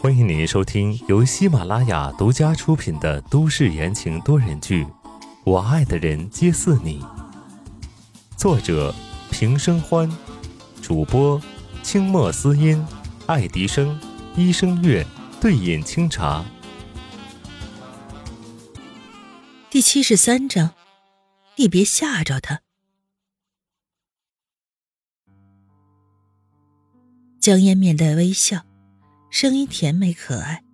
欢迎您收听由喜马拉雅独家出品的都市言情多人剧《我爱的人皆似你》，作者平生欢，主播清墨思音、爱迪生、一生月、对饮清茶。第七十三章，你别吓着他。江烟面带微笑，声音甜美可爱，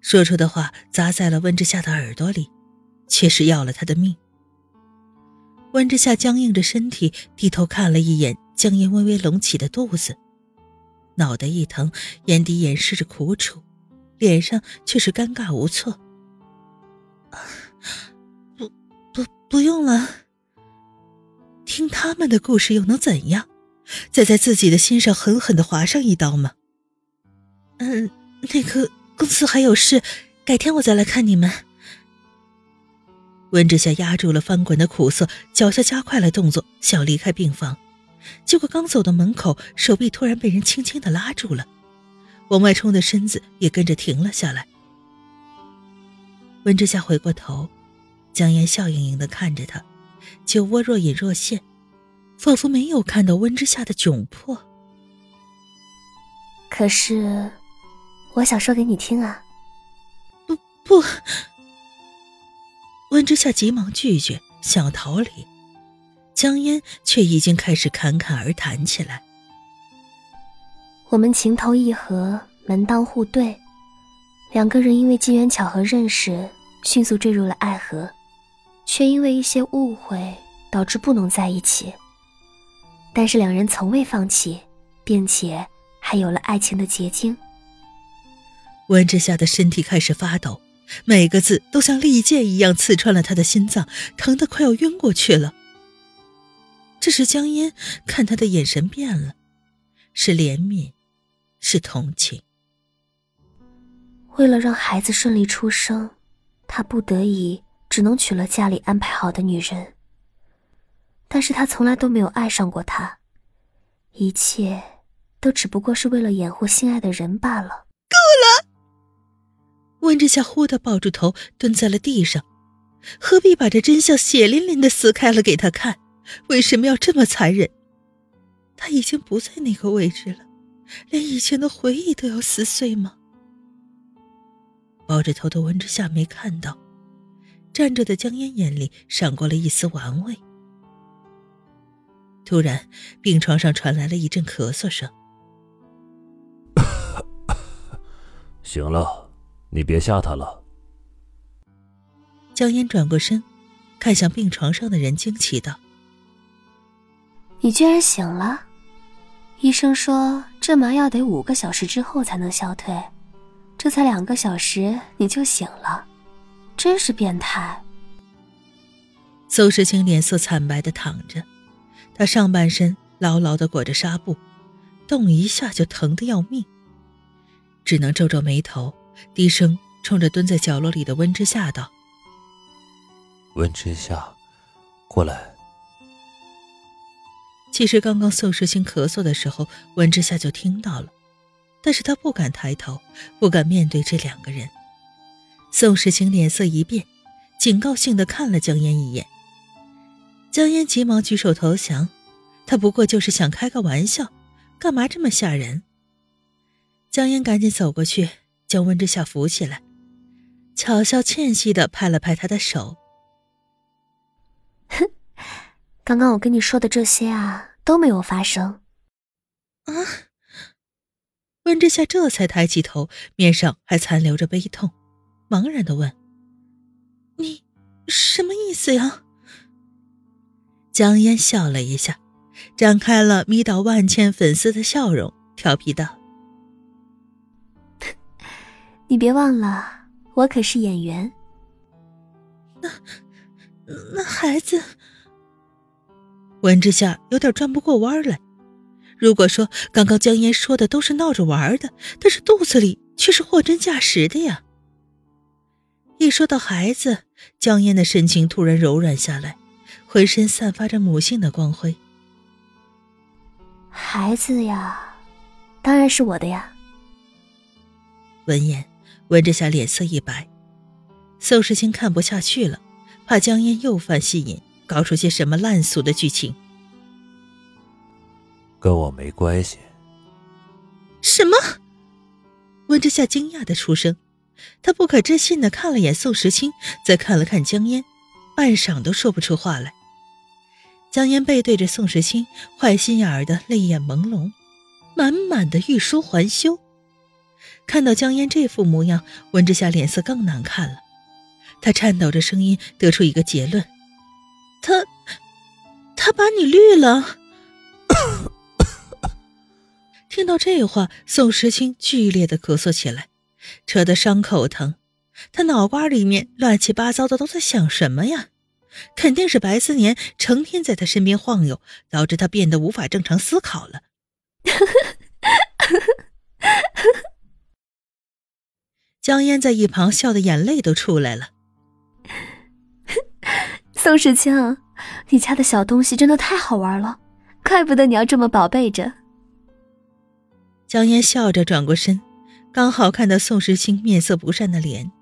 说出的话砸在了温之夏的耳朵里，却是要了他的命。温之夏僵硬着身体，低头看了一眼江烟微微隆起的肚子，脑袋一疼，眼底掩饰着苦楚，脸上却是尴尬无措。不，不，不用了。听他们的故事又能怎样？再在自己的心上狠狠的划上一刀吗？嗯，那个公司还有事，改天我再来看你们。温之夏压住了翻滚的苦涩，脚下加快了动作，想离开病房，结果刚走到门口，手臂突然被人轻轻的拉住了，往外冲的身子也跟着停了下来。温之夏回过头，江烟笑盈盈的看着他，酒窝若隐若现。仿佛没有看到温之夏的窘迫。可是，我想说给你听啊！不不，温之夏急忙拒绝，想要逃离。江烟却已经开始侃侃而谈起来。我们情投意合，门当户对，两个人因为机缘巧合认识，迅速坠入了爱河，却因为一些误会，导致不能在一起。但是两人从未放弃，并且还有了爱情的结晶。温之夏的身体开始发抖，每个字都像利剑一样刺穿了他的心脏，疼得快要晕过去了。这时江烟看他的眼神变了，是怜悯，是同情。为了让孩子顺利出生，他不得已只能娶了家里安排好的女人。但是他从来都没有爱上过她，一切都只不过是为了掩护心爱的人罢了。够了！温之夏忽地抱住头，蹲在了地上。何必把这真相血淋淋的撕开了给他看？为什么要这么残忍？他已经不在那个位置了，连以前的回忆都要撕碎吗？抱着头的温之夏没看到，站着的江烟眼里闪过了一丝玩味。突然，病床上传来了一阵咳嗽声。行了，你别吓他了。江烟转过身，看向病床上的人，惊奇道：“你居然醒了！医生说这麻药得五个小时之后才能消退，这才两个小时你就醒了，真是变态。”邹时清脸色惨白的躺着。他上半身牢牢的裹着纱布，动一下就疼得要命，只能皱皱眉头，低声冲着蹲在角落里的温之夏道：“温之夏，过来。”其实刚刚宋时清咳嗽的时候，温之夏就听到了，但是他不敢抬头，不敢面对这两个人。宋时清脸色一变，警告性的看了江烟一眼。江烟急忙举手投降，他不过就是想开个玩笑，干嘛这么吓人？江烟赶紧走过去，将温之夏扶起来，巧笑倩兮的拍了拍他的手。哼，刚刚我跟你说的这些啊，都没有发生。啊！温之夏这才抬起头，面上还残留着悲痛，茫然的问：“你什么意思呀？”江烟笑了一下，展开了迷倒万千粉丝的笑容，调皮道：“你别忘了，我可是演员。”那那孩子，温之夏有点转不过弯来。如果说刚刚江烟说的都是闹着玩的，但是肚子里却是货真价实的呀。一说到孩子，江烟的神情突然柔软下来。浑身散发着母性的光辉。孩子呀，当然是我的呀。闻言，温之夏脸色一白。宋时清看不下去了，怕江烟又犯戏瘾，搞出些什么烂俗的剧情。跟我没关系。什么？温之夏惊讶的出声，他不可置信的看了眼宋时清，再看了看江烟，半晌都说不出话来。江烟背对着宋时清，坏心眼儿的泪眼朦胧，满满的欲说还休。看到江烟这副模样，温之夏脸色更难看了。他颤抖着声音得出一个结论：“他，他把你绿了。”听到这话，宋时清剧烈的咳嗽起来，扯得伤口疼。他脑瓜里面乱七八糟的，都在想什么呀？肯定是白思年成天在他身边晃悠，导致他变得无法正常思考了。江烟在一旁笑的眼泪都出来了。宋时清，你家的小东西真的太好玩了，怪不得你要这么宝贝着。江烟笑着转过身，刚好看到宋时清面色不善的脸，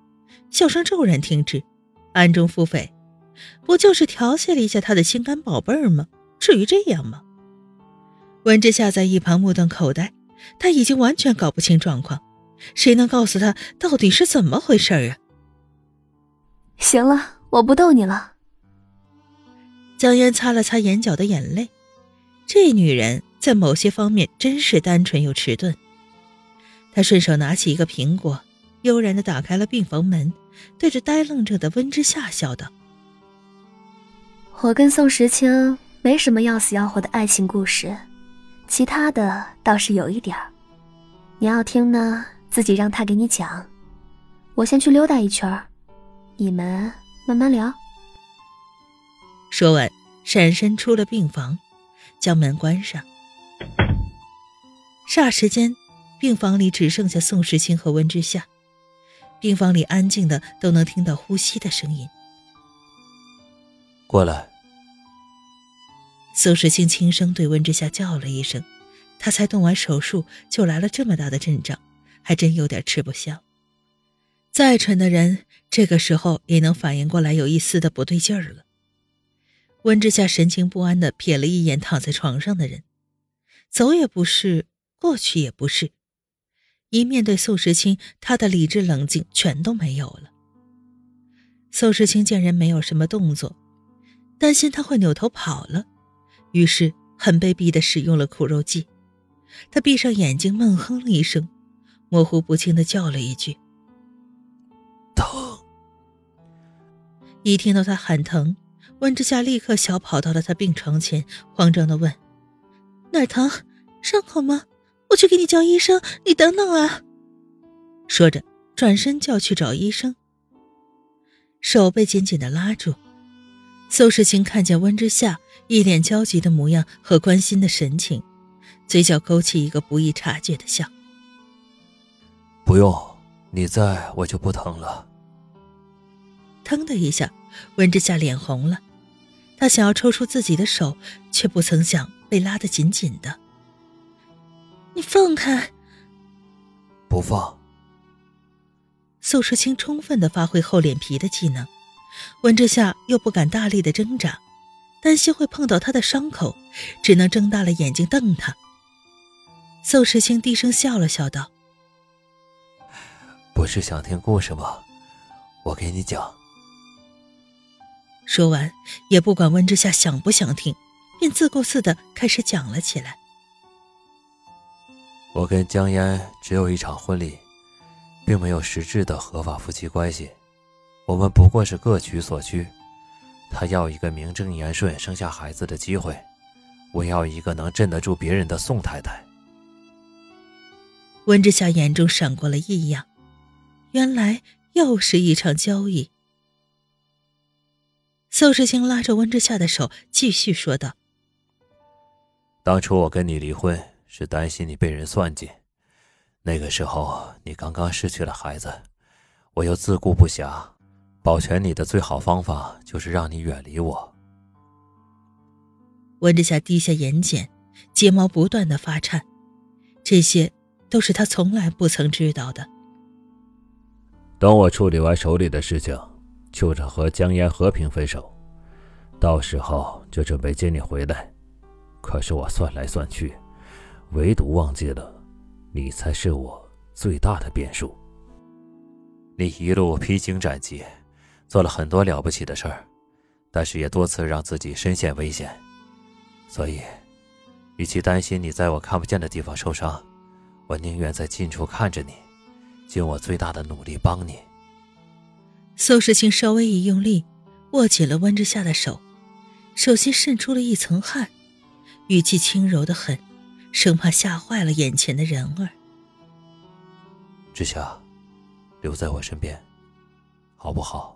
笑声骤然停止，暗中腹诽。不就是调戏了一下他的心肝宝贝儿吗？至于这样吗？温之夏在一旁目瞪口呆，他已经完全搞不清状况，谁能告诉他到底是怎么回事啊？行了，我不逗你了。江烟擦了擦眼角的眼泪，这女人在某些方面真是单纯又迟钝。他顺手拿起一个苹果，悠然的打开了病房门，对着呆愣着的温之夏笑道。我跟宋时清没什么要死要活的爱情故事，其他的倒是有一点儿。你要听呢，自己让他给你讲。我先去溜达一圈儿你们慢慢聊。说完，闪身出了病房，将门关上。霎时间，病房里只剩下宋时清和温之夏，病房里安静的都能听到呼吸的声音。过来。宋时清轻声对温之夏叫了一声，他才动完手术就来了这么大的阵仗，还真有点吃不消。再蠢的人，这个时候也能反应过来有一丝的不对劲儿了。温之夏神情不安的瞥了一眼躺在床上的人，走也不是，过去也不是。一面对宋时清，他的理智冷静全都没有了。宋时清见人没有什么动作。担心他会扭头跑了，于是很卑鄙的使用了苦肉计。他闭上眼睛，闷哼了一声，模糊不清的叫了一句：“疼。”一听到他喊疼，温之夏立刻小跑到了他病床前，慌张的问：“哪儿疼？伤口吗？我去给你叫医生。你等等啊！”说着，转身就要去找医生，手被紧紧的拉住。邹世清看见温之夏一脸焦急的模样和关心的神情，嘴角勾起一个不易察觉的笑。不用，你在我就不疼了。腾的一下，温之夏脸红了，他想要抽出自己的手，却不曾想被拉得紧紧的。你放开！不放。邹世清充分的发挥厚脸皮的技能。温之夏又不敢大力的挣扎，担心会碰到他的伤口，只能睁大了眼睛瞪他。宋时清低声笑了笑道：“不是想听故事吗？我给你讲。”说完，也不管温之夏想不想听，便自顾自的开始讲了起来。我跟江烟只有一场婚礼，并没有实质的合法夫妻关系。我们不过是各取所需，他要一个名正言顺生下孩子的机会，我要一个能镇得住别人的宋太太。温之夏眼中闪过了异样，原来又是一场交易。宋世清拉着温之夏的手，继续说道：“当初我跟你离婚，是担心你被人算计，那个时候你刚刚失去了孩子，我又自顾不暇。”保全你的最好方法就是让你远离我。温之夏低下眼睑，睫毛不断的发颤，这些都是他从来不曾知道的。等我处理完手里的事情，就着和江烟和平分手，到时候就准备接你回来。可是我算来算去，唯独忘记了，你才是我最大的变数。你一路披荆斩棘，做了很多了不起的事儿，但是也多次让自己深陷危险，所以，与其担心你在我看不见的地方受伤，我宁愿在近处看着你，尽我最大的努力帮你。苏世清稍微一用力，握紧了温之夏的手，手心渗出了一层汗。语气轻柔的很，生怕吓坏了眼前的人儿。志夏，留在我身边，好不好？